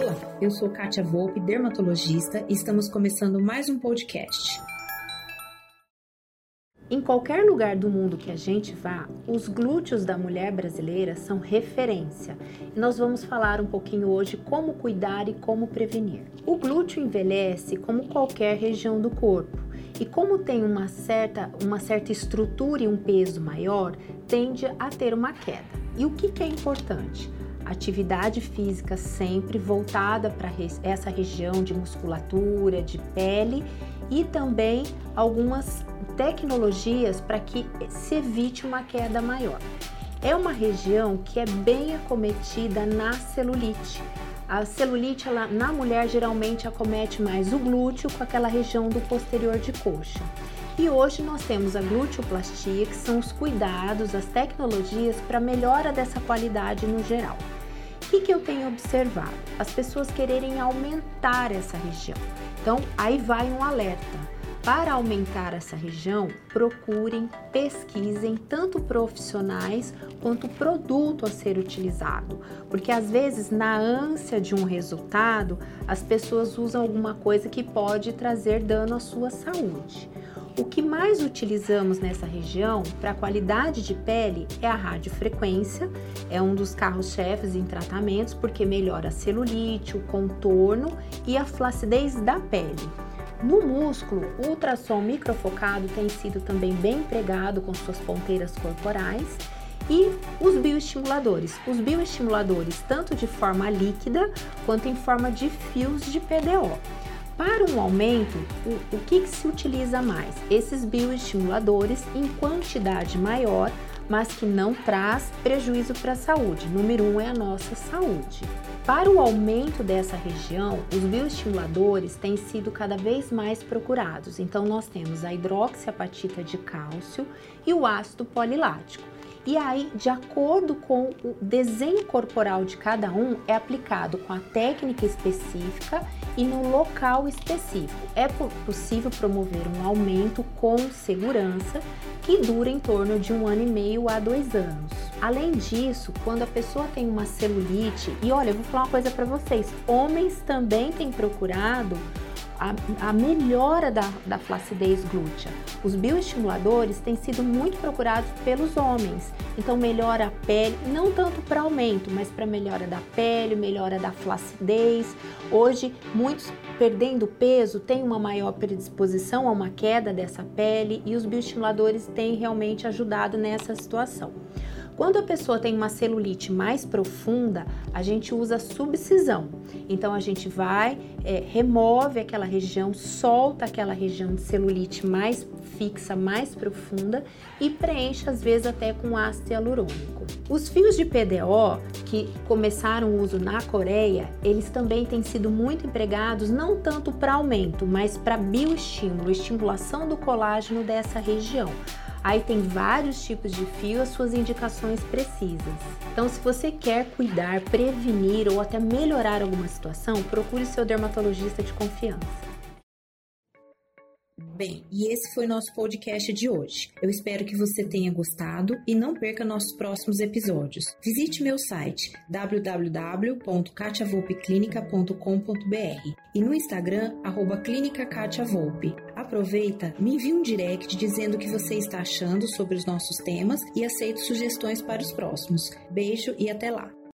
Olá, eu sou Kátia Volpe, dermatologista, e estamos começando mais um podcast. Em qualquer lugar do mundo que a gente vá, os glúteos da mulher brasileira são referência. E nós vamos falar um pouquinho hoje como cuidar e como prevenir. O glúteo envelhece como qualquer região do corpo. E como tem uma certa, uma certa estrutura e um peso maior, tende a ter uma queda. E o que, que é importante? Atividade física sempre voltada para essa região de musculatura, de pele e também algumas tecnologias para que se evite uma queda maior. É uma região que é bem acometida na celulite. A celulite ela, na mulher geralmente acomete mais o glúteo com aquela região do posterior de coxa. E hoje nós temos a gluteoplastia, que são os cuidados, as tecnologias para melhora dessa qualidade no geral que, que eu tenho observado? As pessoas quererem aumentar essa região. Então, aí vai um alerta. Para aumentar essa região, procurem, pesquisem tanto profissionais quanto o produto a ser utilizado, porque às vezes na ânsia de um resultado, as pessoas usam alguma coisa que pode trazer dano à sua saúde. O que mais utilizamos nessa região para qualidade de pele é a radiofrequência, é um dos carros-chefes em tratamentos porque melhora a celulite, o contorno e a flacidez da pele. No músculo, o ultrassom microfocado tem sido também bem empregado com suas ponteiras corporais e os bioestimuladores. Os bioestimuladores, tanto de forma líquida quanto em forma de fios de PDO. Para um aumento, o, o que, que se utiliza mais? Esses bioestimuladores em quantidade maior, mas que não traz prejuízo para a saúde. Número um é a nossa saúde. Para o aumento dessa região, os bioestimuladores têm sido cada vez mais procurados. Então, nós temos a hidroxiapatita de cálcio e o ácido polilático. E aí, de acordo com o desenho corporal de cada um, é aplicado com a técnica específica e no local específico. É possível promover um aumento com segurança que dura em torno de um ano e meio a dois anos. Além disso, quando a pessoa tem uma celulite, e olha, eu vou falar uma coisa para vocês: homens também têm procurado a, a melhora da, da flacidez glútea. Os bioestimuladores têm sido muito procurados pelos homens, então melhora a pele, não tanto para aumento, mas para melhora da pele, melhora da flacidez. Hoje, muitos perdendo peso têm uma maior predisposição a uma queda dessa pele e os bioestimuladores têm realmente ajudado nessa situação. Quando a pessoa tem uma celulite mais profunda, a gente usa subcisão. Então a gente vai, é, remove aquela região, solta aquela região de celulite mais fixa, mais profunda e preenche às vezes até com ácido hialurônico. Os fios de PDO que começaram o uso na Coreia, eles também têm sido muito empregados não tanto para aumento, mas para bioestímulo, estimulação do colágeno dessa região. Aí tem vários tipos de fio, as suas indicações precisas. Então, se você quer cuidar, prevenir ou até melhorar alguma situação, procure seu dermatologista de confiança. Bem, e esse foi nosso podcast de hoje. Eu espero que você tenha gostado e não perca nossos próximos episódios. Visite meu site www.catiavolpeclinica.com.br e no Instagram, arroba Clínica Katia Volpe. Aproveita, me envie um direct dizendo o que você está achando sobre os nossos temas e aceito sugestões para os próximos. Beijo e até lá!